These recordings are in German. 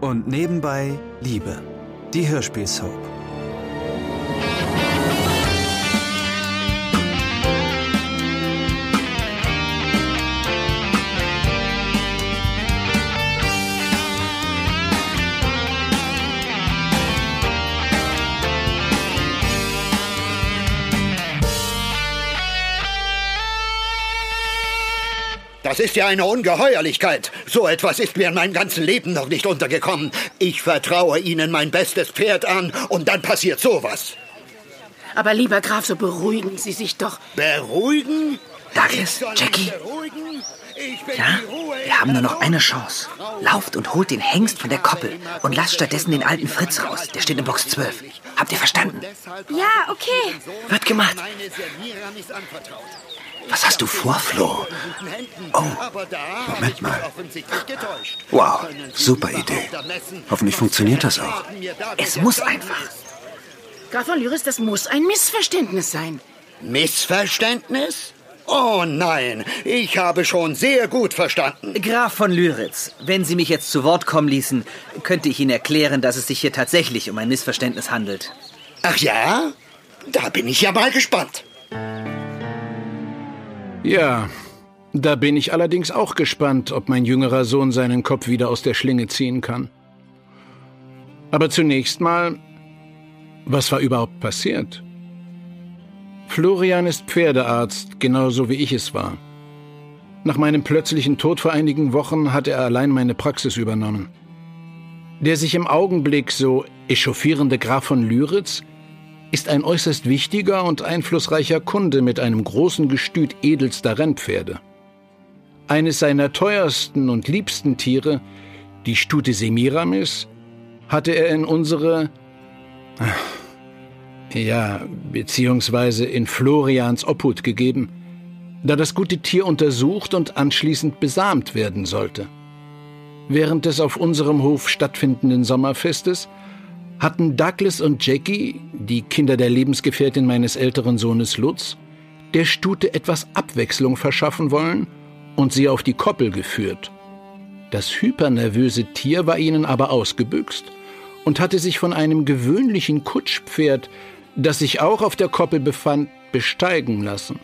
und nebenbei Liebe. Die Hörspielsoap. Das ist ja eine Ungeheuerlichkeit. So etwas ist mir in meinem ganzen Leben noch nicht untergekommen. Ich vertraue Ihnen mein bestes Pferd an und dann passiert sowas. Aber lieber Graf, so beruhigen Sie sich doch. Beruhigen? Douglas, Jackie. Ja, wir haben nur noch eine Chance. Lauft und holt den Hengst von der Koppel und lasst stattdessen den alten Fritz raus. Der steht in Box 12. Habt ihr verstanden? Ja, okay. Wird gemacht. Was hast du vor, Flo? Oh, Moment mal. Wow, super Idee. Hoffentlich funktioniert das auch. Es muss einfach. Graf von Lyris, das muss ein Missverständnis sein. Missverständnis? Oh nein, ich habe schon sehr gut verstanden. Graf von Lyritz, wenn Sie mich jetzt zu Wort kommen ließen, könnte ich Ihnen erklären, dass es sich hier tatsächlich um ein Missverständnis handelt. Ach ja? Da bin ich ja mal gespannt. Ja, da bin ich allerdings auch gespannt, ob mein jüngerer Sohn seinen Kopf wieder aus der Schlinge ziehen kann. Aber zunächst mal, was war überhaupt passiert? Florian ist Pferdearzt, genauso wie ich es war. Nach meinem plötzlichen Tod vor einigen Wochen hat er allein meine Praxis übernommen. Der sich im Augenblick so echauffierende Graf von Lyritz ist ein äußerst wichtiger und einflussreicher Kunde mit einem großen Gestüt edelster Rennpferde. Eines seiner teuersten und liebsten Tiere, die Stute Semiramis, hatte er in unsere, ja, beziehungsweise in Florians Obhut gegeben, da das gute Tier untersucht und anschließend besamt werden sollte. Während des auf unserem Hof stattfindenden Sommerfestes hatten Douglas und Jackie, die Kinder der Lebensgefährtin meines älteren Sohnes Lutz, der Stute etwas Abwechslung verschaffen wollen und sie auf die Koppel geführt. Das hypernervöse Tier war ihnen aber ausgebüxt und hatte sich von einem gewöhnlichen Kutschpferd, das sich auch auf der Koppel befand, besteigen lassen.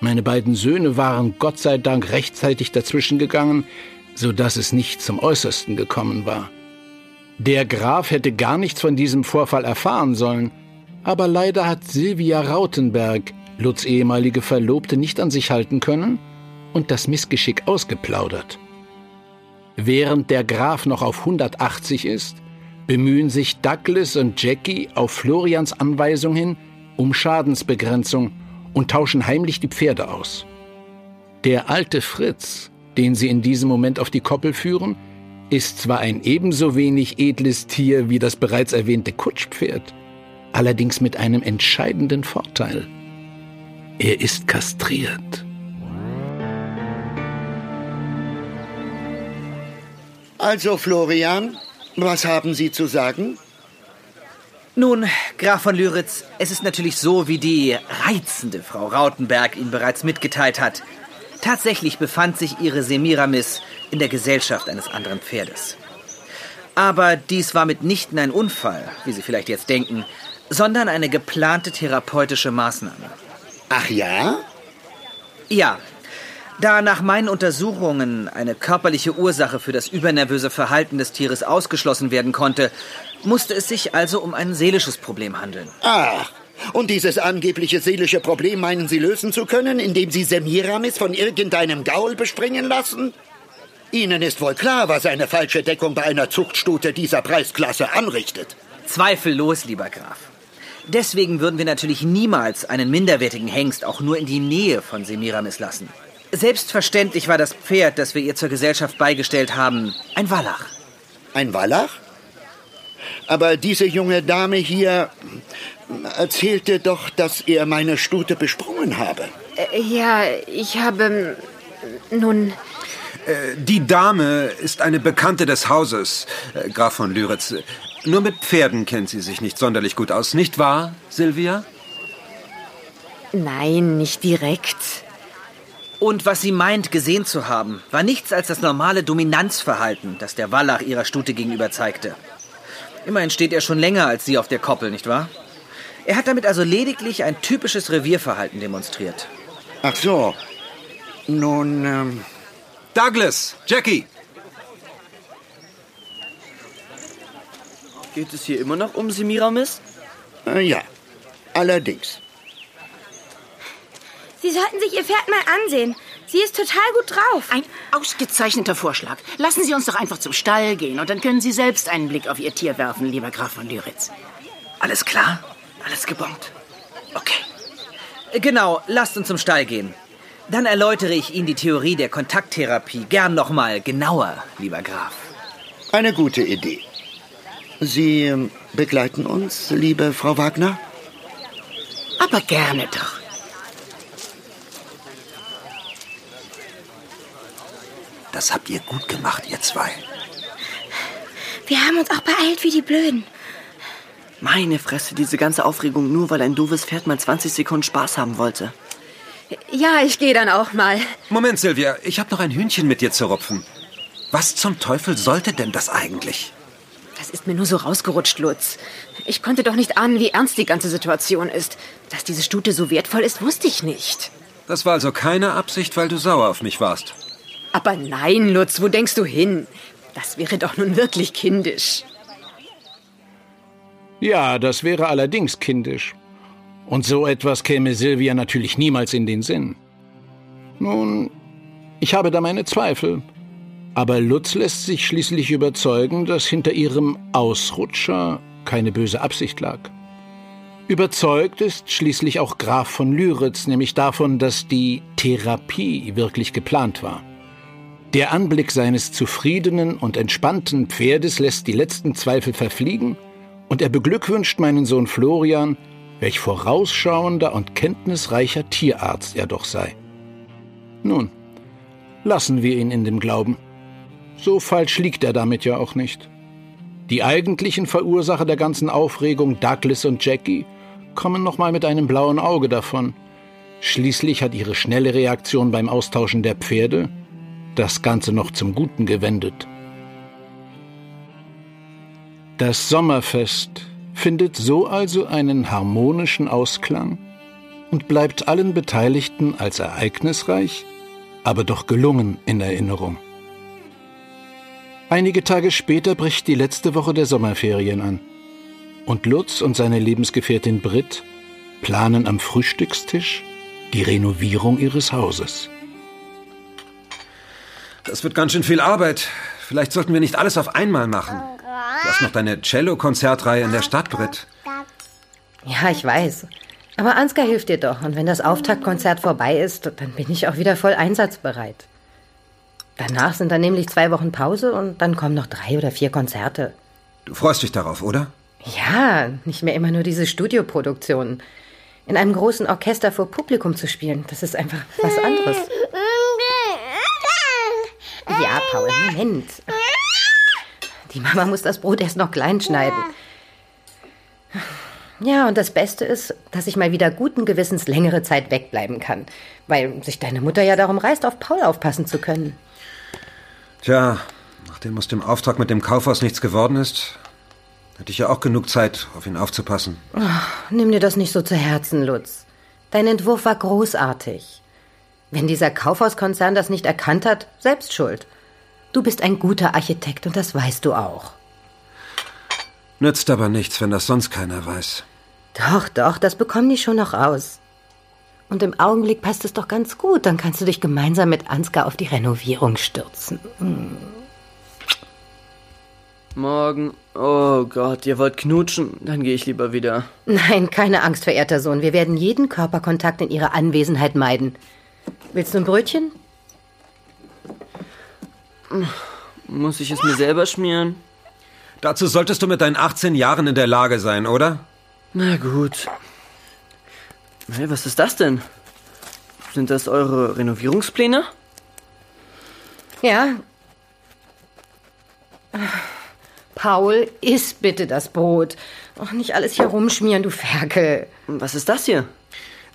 Meine beiden Söhne waren Gott sei Dank rechtzeitig dazwischen gegangen, so dass es nicht zum Äußersten gekommen war. Der Graf hätte gar nichts von diesem Vorfall erfahren sollen, aber leider hat Silvia Rautenberg, Lutz ehemalige Verlobte, nicht an sich halten können und das Missgeschick ausgeplaudert. Während der Graf noch auf 180 ist, bemühen sich Douglas und Jackie auf Florians Anweisung hin um Schadensbegrenzung und tauschen heimlich die Pferde aus. Der alte Fritz, den sie in diesem Moment auf die Koppel führen, ist zwar ein ebenso wenig edles Tier wie das bereits erwähnte Kutschpferd, allerdings mit einem entscheidenden Vorteil. Er ist kastriert. Also, Florian, was haben Sie zu sagen? Nun, Graf von Lyritz, es ist natürlich so, wie die reizende Frau Rautenberg Ihnen bereits mitgeteilt hat. Tatsächlich befand sich ihre Semiramis in der Gesellschaft eines anderen Pferdes. Aber dies war mitnichten ein Unfall, wie Sie vielleicht jetzt denken, sondern eine geplante therapeutische Maßnahme. Ach ja? Ja. Da nach meinen Untersuchungen eine körperliche Ursache für das übernervöse Verhalten des Tieres ausgeschlossen werden konnte, musste es sich also um ein seelisches Problem handeln. Ach, und dieses angebliche seelische Problem meinen Sie lösen zu können, indem Sie Semiramis von irgendeinem Gaul bespringen lassen? Ihnen ist wohl klar, was eine falsche Deckung bei einer Zuchtstute dieser Preisklasse anrichtet. Zweifellos, lieber Graf. Deswegen würden wir natürlich niemals einen minderwertigen Hengst auch nur in die Nähe von Semiramis lassen. Selbstverständlich war das Pferd, das wir ihr zur Gesellschaft beigestellt haben, ein Wallach. Ein Wallach? Aber diese junge Dame hier erzählte doch, dass er meine Stute besprungen habe. Äh, ja, ich habe. Nun. Äh, die Dame ist eine Bekannte des Hauses, äh, Graf von Lyritz. Nur mit Pferden kennt sie sich nicht sonderlich gut aus, nicht wahr, Silvia? Nein, nicht direkt. Und was sie meint, gesehen zu haben, war nichts als das normale Dominanzverhalten, das der Wallach ihrer Stute gegenüber zeigte. Immerhin steht er schon länger als sie auf der Koppel, nicht wahr? Er hat damit also lediglich ein typisches Revierverhalten demonstriert. Ach so. Nun, ähm, Douglas, Jackie, Geht es hier immer noch um Semiramis? äh, ja. Allerdings. Sie sollten sich Ihr Pferd mal ansehen. Sie ist total gut drauf. Ein ausgezeichneter Vorschlag. Lassen Sie uns doch einfach zum Stall gehen und dann können Sie selbst einen Blick auf Ihr Tier werfen, lieber Graf von Lyritz. Alles klar? Alles gebongt? Okay. Äh, Genau, lasst uns zum Stall gehen. Dann erläutere ich Ihnen die Theorie der Kontakttherapie gern nochmal genauer, lieber Graf. Eine gute Idee. Sie ähm, begleiten uns, liebe Frau Wagner? Aber gerne doch. Das habt ihr gut gemacht, ihr zwei. Wir haben uns auch beeilt wie die Blöden. Meine Fresse, diese ganze Aufregung nur, weil ein doofes Pferd mal 20 Sekunden Spaß haben wollte. Ja, ich gehe dann auch mal. Moment, Sylvia, ich habe noch ein Hühnchen mit dir zu rupfen. Was zum Teufel sollte denn das eigentlich? Das ist mir nur so rausgerutscht, Lutz. Ich konnte doch nicht ahnen, wie ernst die ganze Situation ist. Dass diese Stute so wertvoll ist, wusste ich nicht. Das war also keine Absicht, weil du sauer auf mich warst. Aber nein, Lutz, wo denkst du hin? Das wäre doch nun wirklich kindisch. Ja, das wäre allerdings kindisch. Und so etwas käme Silvia natürlich niemals in den Sinn. Nun, ich habe da meine Zweifel. Aber Lutz lässt sich schließlich überzeugen, dass hinter ihrem Ausrutscher keine böse Absicht lag. Überzeugt ist schließlich auch Graf von Lyritz, nämlich davon, dass die Therapie wirklich geplant war. Der Anblick seines zufriedenen und entspannten Pferdes lässt die letzten Zweifel verfliegen und er beglückwünscht meinen Sohn Florian, welch vorausschauender und kenntnisreicher Tierarzt er doch sei. Nun, lassen wir ihn in dem Glauben. So falsch liegt er damit ja auch nicht. Die eigentlichen Verursacher der ganzen Aufregung, Douglas und Jackie, kommen noch mal mit einem blauen Auge davon. Schließlich hat ihre schnelle Reaktion beim Austauschen der Pferde das Ganze noch zum Guten gewendet. Das Sommerfest findet so also einen harmonischen Ausklang und bleibt allen Beteiligten als ereignisreich, aber doch gelungen in Erinnerung. Einige Tage später bricht die letzte Woche der Sommerferien an und Lutz und seine Lebensgefährtin Britt planen am Frühstückstisch die Renovierung ihres Hauses. Das wird ganz schön viel Arbeit. Vielleicht sollten wir nicht alles auf einmal machen. Du hast noch deine Cello-Konzertreihe in der Stadt, Britt. Ja, ich weiß. Aber Ansgar hilft dir doch. Und wenn das Auftaktkonzert vorbei ist, dann bin ich auch wieder voll einsatzbereit. Danach sind dann nämlich zwei Wochen Pause und dann kommen noch drei oder vier Konzerte. Du freust dich darauf, oder? Ja, nicht mehr immer nur diese Studioproduktionen. In einem großen Orchester vor Publikum zu spielen, das ist einfach was anderes. Ja, Paul, Moment. Die Mama muss das Brot erst noch klein schneiden. Ja, und das Beste ist, dass ich mal wieder guten Gewissens längere Zeit wegbleiben kann, weil sich deine Mutter ja darum reißt, auf Paul aufpassen zu können. Tja, nachdem aus dem Auftrag mit dem Kaufhaus nichts geworden ist, hätte ich ja auch genug Zeit, auf ihn aufzupassen. Nimm dir das nicht so zu Herzen, Lutz. Dein Entwurf war großartig. Wenn dieser Kaufhauskonzern das nicht erkannt hat, selbst schuld. Du bist ein guter Architekt und das weißt du auch. Nützt aber nichts, wenn das sonst keiner weiß. Doch, doch, das bekommen die schon noch raus. Und im Augenblick passt es doch ganz gut. Dann kannst du dich gemeinsam mit Ansgar auf die Renovierung stürzen. Morgen. Oh Gott, ihr wollt knutschen? Dann gehe ich lieber wieder. Nein, keine Angst, verehrter Sohn. Wir werden jeden Körperkontakt in ihrer Anwesenheit meiden. Willst du ein Brötchen? Muss ich es mir selber schmieren? Dazu solltest du mit deinen 18 Jahren in der Lage sein, oder? Na gut. Hey, was ist das denn? Sind das eure Renovierungspläne? Ja. Paul, iss bitte das Brot. Och, nicht alles hier rumschmieren, du Ferkel. Was ist das hier?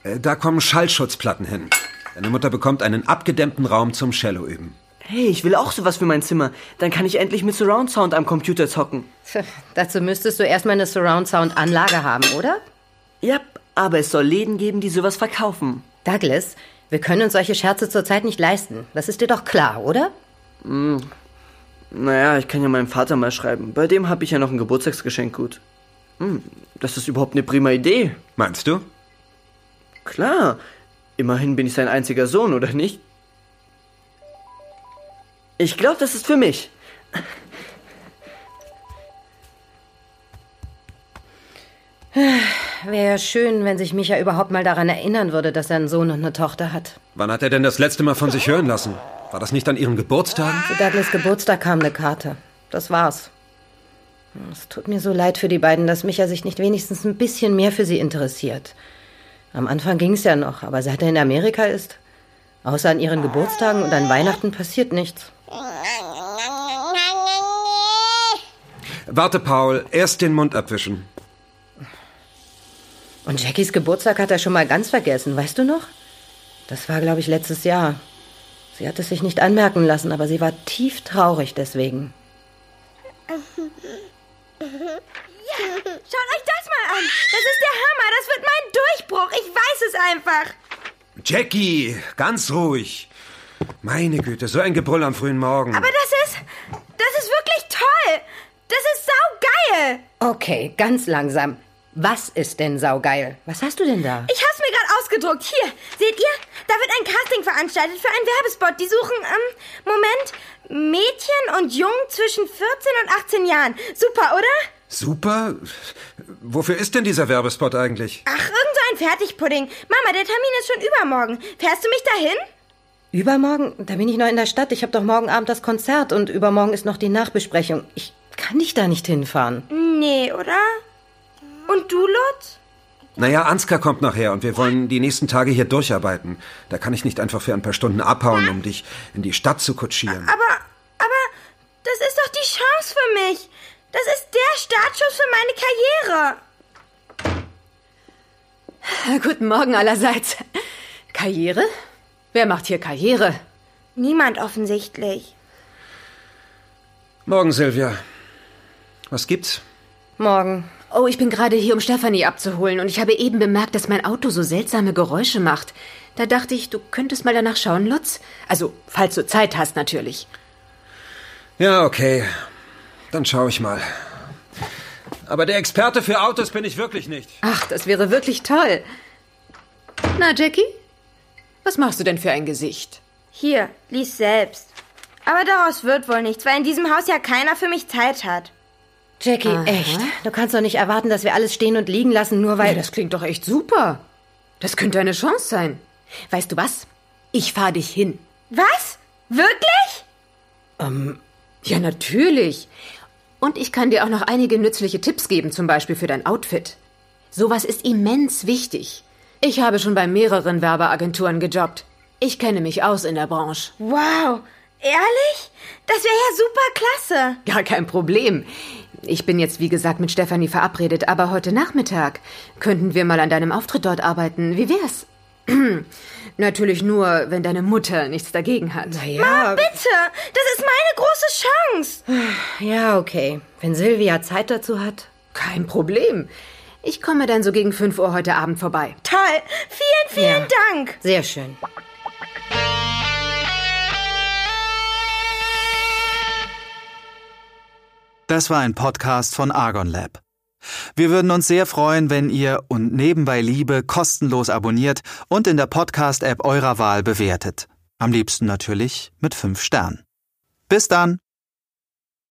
Äh, Da kommen Schallschutzplatten hin. Deine Mutter bekommt einen abgedämmten Raum zum Cello üben. Hey, ich will auch sowas für mein Zimmer. Dann kann ich endlich mit Surround Sound am Computer zocken. Dazu müsstest du erstmal eine Surround Sound Anlage haben, oder? Ja, aber es soll Läden geben, die sowas verkaufen. Douglas, wir können uns solche Scherze zurzeit nicht leisten. Das ist dir doch klar, oder? Hm. Naja, ich kann ja meinem Vater mal schreiben. Bei dem habe ich ja noch ein Geburtstagsgeschenk gut. Hm, das ist überhaupt eine prima Idee. Meinst du? Klar. Immerhin bin ich sein einziger Sohn, oder nicht? Ich glaube, das ist für mich. Wäre ja schön, wenn sich Micha überhaupt mal daran erinnern würde, dass er einen Sohn und eine Tochter hat. Wann hat er denn das letzte Mal von sich hören lassen? War das nicht an ihren Geburtstagen? Zu Douglas Geburtstag kam eine Karte. Das war's. Es tut mir so leid für die beiden, dass Micha sich nicht wenigstens ein bisschen mehr für sie interessiert. Am Anfang ging's ja noch, aber seit er in Amerika ist, außer an ihren Geburtstagen und an Weihnachten passiert nichts. Warte, Paul, erst den Mund abwischen. Und Jackies Geburtstag hat er schon mal ganz vergessen, weißt du noch? Das war, glaube ich, letztes Jahr. Sie hat es sich nicht anmerken lassen, aber sie war tief traurig deswegen. Ja, schaut euch das mal an. Das ist der Hammer. Das wird mein Durchbruch. Ich weiß es einfach. Jackie, ganz ruhig. Meine Güte, so ein Gebrüll am frühen Morgen. Aber das ist. Das ist wirklich toll. Das ist saugeil. Okay, ganz langsam. Was ist denn saugeil? Was hast du denn da? Ich hab's mir gerade ausgedruckt. Hier, seht ihr? Da wird ein Casting veranstaltet für einen Werbespot. Die suchen, ähm, Moment, Mädchen und Jungen zwischen 14 und 18 Jahren. Super, oder? Super. Wofür ist denn dieser Werbespot eigentlich? Ach, irgend so ein Fertigpudding. Mama, der Termin ist schon übermorgen. Fährst du mich dahin? Übermorgen? Da bin ich noch in der Stadt. Ich habe doch morgen Abend das Konzert und übermorgen ist noch die Nachbesprechung. Ich kann dich da nicht hinfahren. Nee, oder? Und du, Lutz? Naja, Ansgar kommt nachher und wir wollen die nächsten Tage hier durcharbeiten. Da kann ich nicht einfach für ein paar Stunden abhauen, um dich in die Stadt zu kutschieren. Aber, aber, das ist doch die Chance für mich. Das ist der Startschuss für meine Karriere. Guten Morgen allerseits. Karriere? Wer macht hier Karriere? Niemand offensichtlich. Morgen, Silvia. Was gibt's? Morgen. Oh, ich bin gerade hier, um Stefanie abzuholen und ich habe eben bemerkt, dass mein Auto so seltsame Geräusche macht. Da dachte ich, du könntest mal danach schauen, Lutz. Also, falls du Zeit hast, natürlich. Ja, okay. Dann schaue ich mal. Aber der Experte für Autos bin ich wirklich nicht. Ach, das wäre wirklich toll. Na, Jackie? Was machst du denn für ein Gesicht? Hier, lies selbst. Aber daraus wird wohl nichts, weil in diesem Haus ja keiner für mich Zeit hat. Jackie, Aha. echt? Du kannst doch nicht erwarten, dass wir alles stehen und liegen lassen, nur weil. Ja, das klingt doch echt super. Das könnte eine Chance sein. Weißt du was? Ich fahre dich hin. Was? Wirklich? Ähm, Ja, natürlich. Und ich kann dir auch noch einige nützliche Tipps geben, zum Beispiel für dein Outfit. Sowas ist immens wichtig. Ich habe schon bei mehreren Werbeagenturen gejobbt. Ich kenne mich aus in der Branche. Wow. Ehrlich? Das wäre ja super klasse. Gar kein Problem. Ich bin jetzt, wie gesagt, mit Stefanie verabredet, aber heute Nachmittag könnten wir mal an deinem Auftritt dort arbeiten. Wie wär's? Natürlich nur, wenn deine Mutter nichts dagegen hat. Mama, bitte. Das ist meine große Chance. Ja, okay. Wenn Silvia Zeit dazu hat. Kein Problem. Ich komme dann so gegen 5 Uhr heute Abend vorbei. Toll. Vielen, vielen Ja. Dank. Sehr schön. Das war ein Podcast von Argon Lab. Wir würden uns sehr freuen, wenn ihr und nebenbei Liebe kostenlos abonniert und in der Podcast-App eurer Wahl bewertet. Am liebsten natürlich mit 5 Sternen. Bis dann!